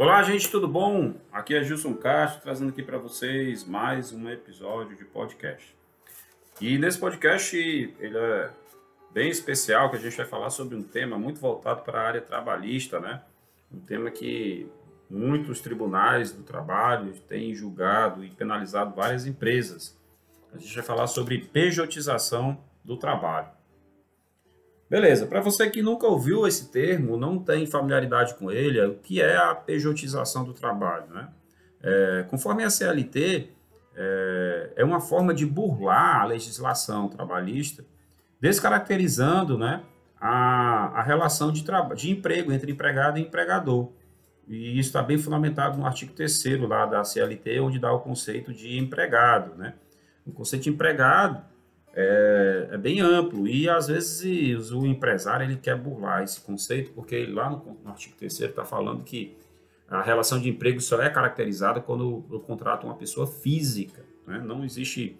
Olá, gente, tudo bom? Aqui é Gilson Castro, trazendo aqui para vocês mais um episódio de podcast. E nesse podcast, ele é bem especial, que a gente vai falar sobre um tema muito voltado para a área trabalhista, né? Um tema que muitos tribunais do trabalho têm julgado e penalizado várias empresas. A gente vai falar sobre pejotização do trabalho. Beleza, para você que nunca ouviu esse termo, não tem familiaridade com ele, o que é a pejotização do trabalho? Né? É, conforme a CLT, é, é, uma forma de burlar a legislação trabalhista, descaracterizando né, a, a relação de, de emprego entre empregado e empregador. E isso está bem fundamentado no artigo 3 lá da CLT, onde dá o conceito de empregado. Né? O conceito de empregado é, é, bem amplo e às vezes o empresário ele quer burlar esse conceito porque lá no, no artigo 3 está falando que a relação de emprego só é caracterizada quando eu contrato uma pessoa física, né? não existe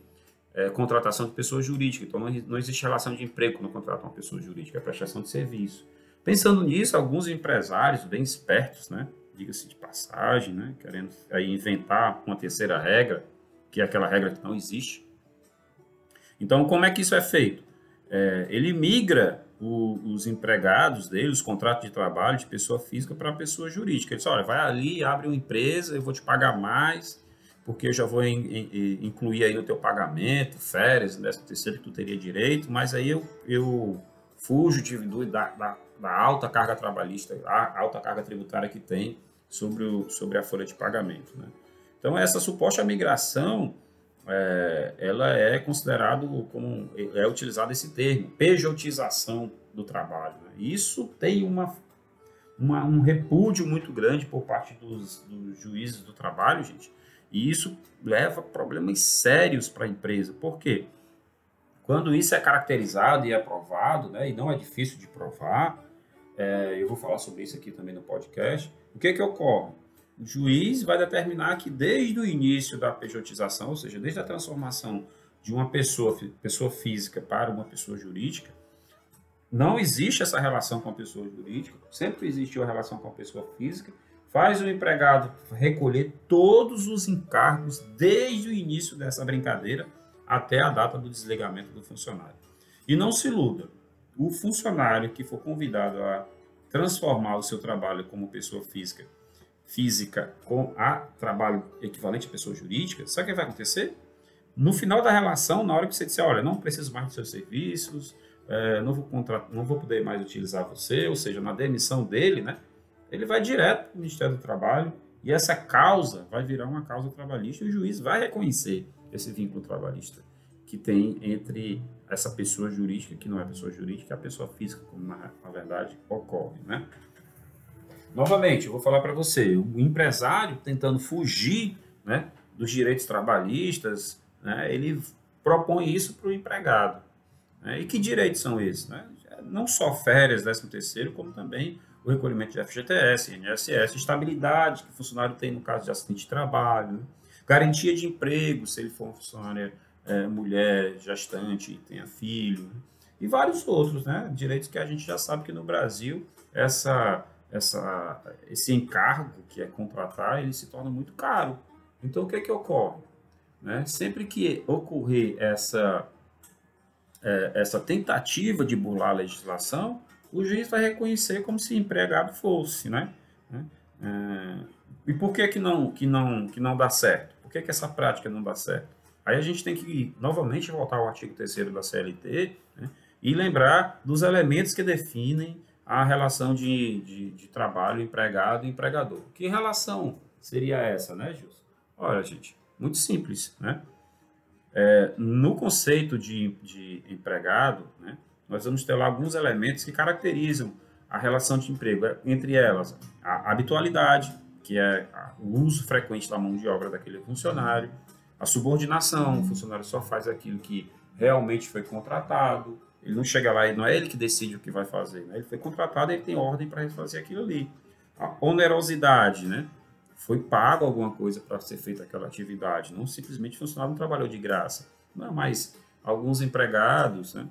é, contratação de pessoa jurídica, então não, não existe relação de emprego quando eu contrato uma pessoa jurídica, é prestação de serviço. Pensando nisso, alguns empresários bem espertos, né, diga-se de passagem, né, querendo aí inventar uma terceira regra, que é aquela regra que não existe, então, como é que isso é feito? É, ele migra o, os empregados dele, os contratos de trabalho de pessoa física para pessoa jurídica. Ele diz, olha, vai ali, abre uma empresa, eu vou te pagar mais, porque eu já vou in, in, incluir aí no teu pagamento, férias, décimo terceiro que tu teria direito, mas aí eu, eu fujo de, da, da, da alta carga trabalhista, a alta carga tributária que tem sobre, o, sobre a folha de pagamento. Né? Então, essa suposta migração é, ela é considerado como é utilizado esse termo, pejotização do trabalho. Né? Isso tem uma, uma, um repúdio muito grande por parte dos, dos juízes do trabalho, gente, e isso leva problemas sérios para a empresa. Por quê? Quando isso é caracterizado e é aprovado, né, e não é difícil de provar, é, eu vou falar sobre isso aqui também no podcast, o que, que ocorre? O juiz vai determinar que desde o início da pejotização, ou seja, desde a transformação de uma pessoa, pessoa física para uma pessoa jurídica, não existe essa relação com a pessoa jurídica, sempre existiu a relação com a pessoa física, faz o empregado recolher todos os encargos desde o início dessa brincadeira até a data do desligamento do funcionário. E não se iluda, o funcionário que for convidado a transformar o seu trabalho como pessoa física física com a trabalho equivalente à pessoa jurídica, sabe o que vai acontecer? No final da relação, na hora que você disser, olha, não preciso mais dos seus serviços, é, não, vou não vou poder mais utilizar você, ou seja, na demissão dele, né, ele vai direto para o Ministério do Trabalho e essa causa vai virar uma causa trabalhista e o juiz vai reconhecer esse vínculo trabalhista que tem entre essa pessoa jurídica, que não é pessoa jurídica, e a pessoa física, como na, na verdade ocorre, né? Novamente, eu vou falar para você, o empresário tentando fugir né, dos direitos trabalhistas, né, ele propõe isso para o empregado. Né? E que direitos são esses? Né? Não só férias, 13 terceiro, como também o recolhimento de FGTS, INSS, estabilidade que o funcionário tem no caso de acidente de trabalho, né? garantia de emprego, se ele for uma funcionária é, mulher, gestante, tenha filho, né? e vários outros né? direitos que a gente já sabe que no Brasil essa essa, esse encargo que é contratar, ele se torna muito caro. Então, o que é que ocorre? Né? Sempre que ocorrer essa, é, essa tentativa de burlar a legislação, o juiz vai reconhecer como se empregado fosse, né? É, e por que que não, que não, que não dá certo? Por que que essa prática não dá certo? Aí a gente tem que, novamente, voltar ao artigo 3 da CLT né? e lembrar dos elementos que definem a relação de, de, de trabalho empregado e empregador. Que relação seria essa, né, Gilson? Olha, gente, muito simples, né? É, no conceito de, de empregado, né, nós vamos ter lá alguns elementos que caracterizam a relação de emprego, é, entre elas a habitualidade, que é o uso frequente da mão de obra daquele funcionário, a subordinação, o funcionário só faz aquilo que realmente foi contratado, ele não chega lá e não é ele que decide o que vai fazer. Né? Ele foi contratado ele tem ordem para fazer aquilo ali. A onerosidade, né? Foi pago alguma coisa para ser feita aquela atividade. Não simplesmente o funcionário não trabalhou de graça. Não, mas alguns empregados, né?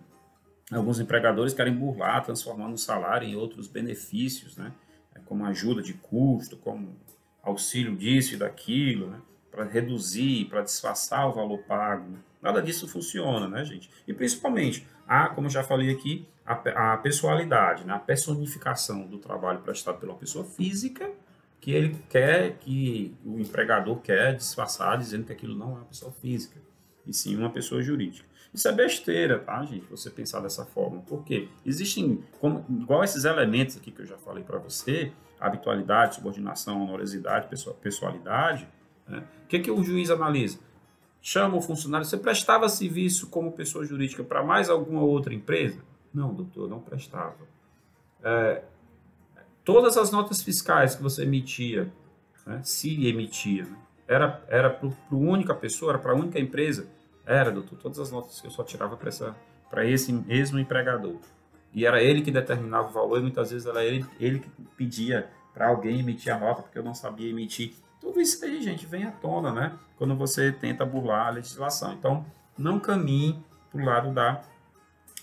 Alguns empregadores querem burlar, transformando o salário em outros benefícios, né? É como ajuda de custo, como auxílio disso e daquilo, né? para reduzir, para disfarçar o valor pago. Né? Nada disso funciona, né, gente? E principalmente, a, como já falei aqui, a, a pessoalidade, né? a personificação do trabalho prestado pela pessoa física que ele quer, que o empregador quer disfarçar, dizendo que aquilo não é uma pessoa física, e sim uma pessoa jurídica. Isso é besteira, tá, gente? Você pensar dessa forma. Porque existem, como, igual esses elementos aqui que eu já falei para você, habitualidade, subordinação, honorosidade, pessoalidade, né? o que, que o juiz analisa? Chama o funcionário, você prestava serviço como pessoa jurídica para mais alguma outra empresa? Não, doutor, não prestava. É, todas as notas fiscais que você emitia, né, se emitia, né, era, era para a única pessoa, era para a única empresa? Era, doutor. Todas as notas que eu só tirava para esse mesmo empregador. E era ele que determinava o valor e muitas vezes era ele, ele que pedia para alguém emitir a nota porque eu não sabia emitir. Tudo isso aí, gente, vem à tona, né? Quando você tenta burlar a legislação. Então, não caminhe para o lado da,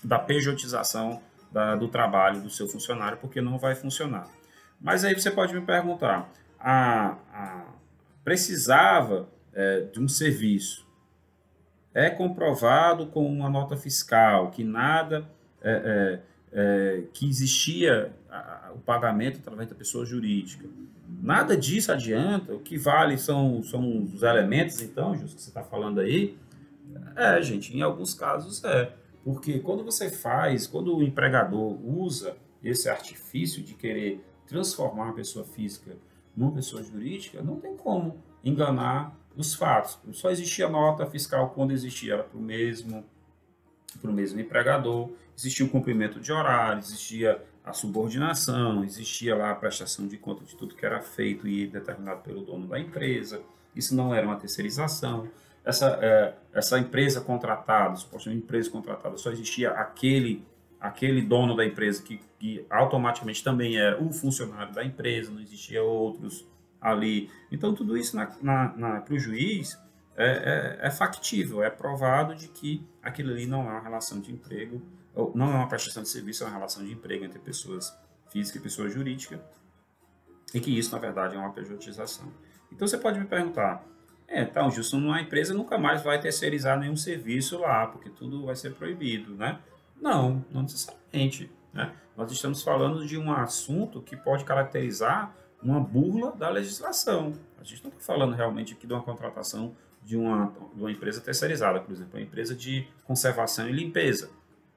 da pejotização da, do trabalho do seu funcionário, porque não vai funcionar. Mas aí você pode me perguntar, a, a precisava é, de um serviço, é comprovado com uma nota fiscal que nada é, é, é que existia o pagamento através da pessoa jurídica. Nada disso adianta. O que vale são, são os elementos, então, Justo, que você está falando aí. É, gente, em alguns casos é. Porque quando você faz, quando o empregador usa esse artifício de querer transformar uma pessoa física numa pessoa jurídica, não tem como enganar os fatos. Só existia nota fiscal quando existia, era para o mesmo, pro mesmo empregador, existia o cumprimento de horário, existia a subordinação, existia lá a prestação de conta de tudo que era feito e determinado pelo dono da empresa. Isso não era uma terceirização. Essa, é, essa empresa contratada, supostamente empresa contratada, só existia aquele aquele dono da empresa que, que automaticamente também era o funcionário da empresa, não existia outros ali. Então, tudo isso para o juiz é, é, é, factível, é provado de que aquilo ali não é uma relação de emprego, ou não é uma prestação de serviço, é uma relação de emprego entre pessoas físicas e pessoas jurídicas, e que isso, na verdade, é uma pejotização. Então, você pode me perguntar, é, então, justo, uma empresa nunca mais vai terceirizar nenhum serviço lá, porque tudo vai ser proibido, né? Não, não necessariamente. Né? Nós estamos falando de um assunto que pode caracterizar uma burla da legislação. A gente não está falando realmente aqui de uma contratação de uma, de uma empresa terceirizada, por exemplo, uma empresa de conservação e limpeza.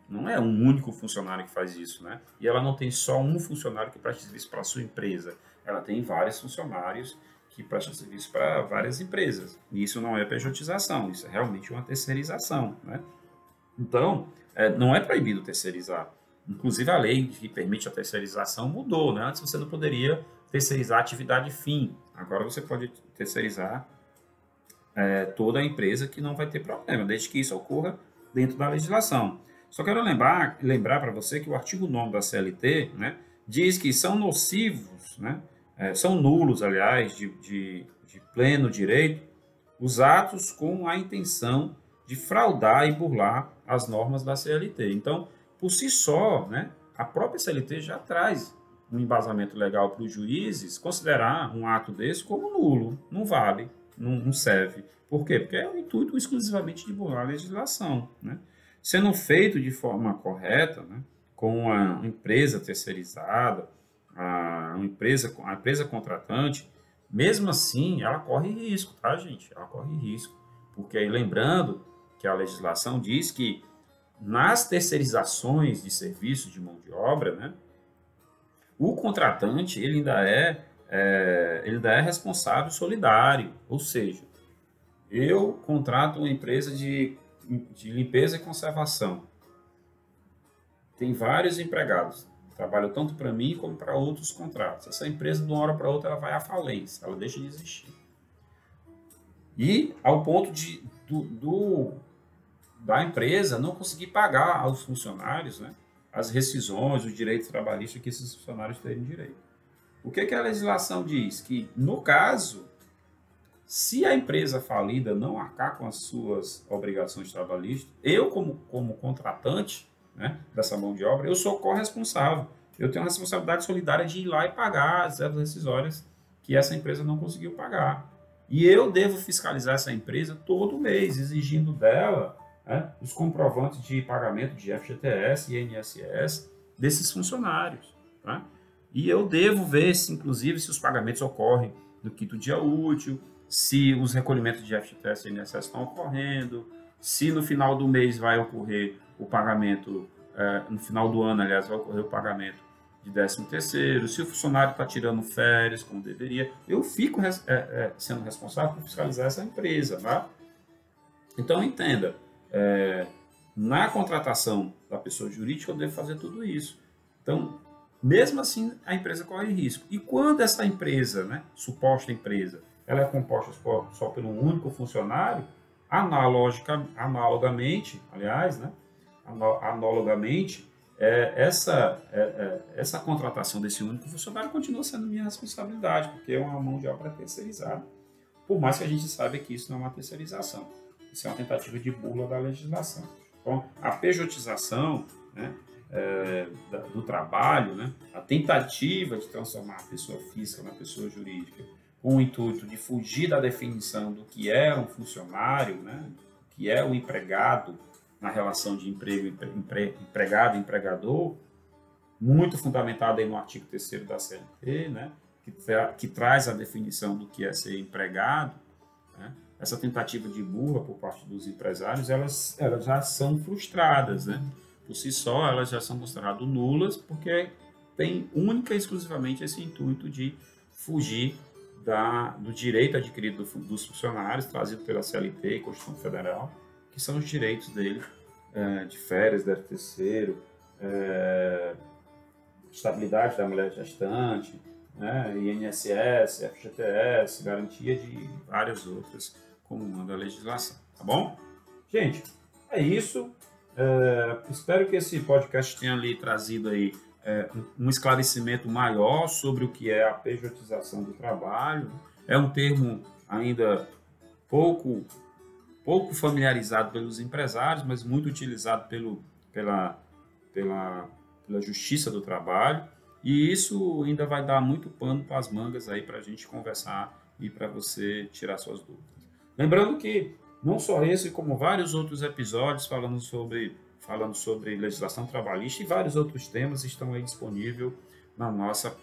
Não é um único funcionário que faz isso, né? E ela não tem só um funcionário que presta serviço para a sua empresa. Ela tem vários funcionários que prestam serviço para várias empresas. E isso não é pejotização, isso é realmente uma terceirização, né? Então, é, não é proibido terceirizar. Inclusive, a lei que permite a terceirização mudou. Né? Antes você não poderia terceirizar atividade fim. Agora você pode terceirizar é, toda a empresa que não vai ter problema, desde que isso ocorra dentro da legislação. Só quero lembrar, lembrar para você que o artigo 9 da CLT né, diz que são nocivos, né, é, são nulos, aliás, de, de, de pleno direito, os atos com a intenção de fraudar e burlar as normas da CLT. Então, por si só, né, a própria CLT já traz um embasamento legal para os juízes considerar um ato desse como nulo, não vale, não, não, serve. Por quê? Porque é o intuito exclusivamente de burlar a legislação. Né? Sendo feito de forma correta, né, com a empresa terceirizada, a, empresa, a empresa contratante, mesmo assim, ela corre risco, tá, gente? Ela corre risco. Porque aí, lembrando que a legislação diz que nas terceirizações de serviços de mão de obra, né, o contratante ele ainda é, é, ele é responsável solidário, ou seja, eu contrato uma empresa de, de limpeza e conservação. Tem vários empregados, trabalham tanto para mim como para outros contratos. Essa empresa, de uma hora para outra, ela vai à falência, ela deixa de existir. E ao ponto de, do, do da empresa não conseguir pagar aos funcionários né, as rescisões, os direitos trabalhistas que esses funcionários têm direito. O que, que a legislação diz? Que, no caso, se a empresa falida não arcar com as suas obrigações trabalhistas, eu, como, como contratante né, dessa mão de obra, eu sou corresponsável. Eu tenho a responsabilidade solidária de ir lá e pagar as rescisórias que essa empresa não conseguiu pagar. E eu devo fiscalizar essa empresa todo mês, exigindo dela né, os comprovantes de pagamento de FGTS e INSS desses funcionários. Tá? E eu devo ver, se, inclusive, se os pagamentos ocorrem no quinto dia útil, se os recolhimentos de FGTS e INSS estão ocorrendo, se no final do mês vai ocorrer o pagamento, é, no final do ano, aliás, vai ocorrer o pagamento de 13 terceiro, se o funcionário está tirando férias como deveria, eu fico é, é, sendo responsável por fiscalizar essa empresa, tá? Então entenda, é, na contratação da pessoa jurídica eu devo fazer tudo isso. Então, mesmo assim, a empresa corre risco. E quando essa empresa, né, suposta empresa, ela é composta só por um único funcionário, analogica, analogamente, aliás, né, analogamente, é, essa, é, é, essa contratação desse único funcionário continua sendo minha responsabilidade, porque é uma mão de obra terceirizada, por mais que a gente saiba que isso não é uma terceirização, isso é uma tentativa de burla da legislação. Então, a pejotização, né, é, do trabalho, né? a tentativa de transformar a pessoa física na pessoa jurídica, com o intuito de fugir da definição do que é um funcionário, né? o que é o um empregado na relação de emprego empre, empregado empregador, muito fundamentado aí no artigo 3 da CLT, né? que, tra que traz a definição do que é ser empregado, né? essa tentativa de burra por parte dos empresários, elas, elas já são frustradas, né? Por si só, elas já são consideradas nulas, porque tem única e exclusivamente esse intuito de fugir da, do direito adquirido do, dos funcionários, trazido pela CLT e Constituição Federal, que são os direitos dele é, de férias, décimo terceiro, é, estabilidade da mulher gestante, né, INSS, FGTS, garantia de várias outras, como manda a legislação, tá bom? Gente, é isso. É, espero que esse podcast tenha ali trazido aí é, um esclarecimento maior sobre o que é a pejotização do trabalho. É um termo ainda pouco pouco familiarizado pelos empresários, mas muito utilizado pelo, pela, pela, pela justiça do trabalho. E isso ainda vai dar muito pano para as mangas aí para a gente conversar e para você tirar suas dúvidas. Lembrando que não só esse, como vários outros episódios falando sobre, falando sobre legislação trabalhista e vários outros temas estão aí disponíveis na nossa,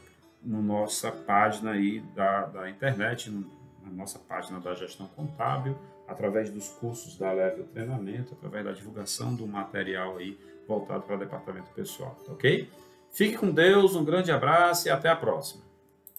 na nossa página aí da, da internet, na nossa página da gestão contábil, através dos cursos da Level Treinamento, através da divulgação do material aí voltado para o departamento pessoal, ok? Fique com Deus, um grande abraço e até a próxima.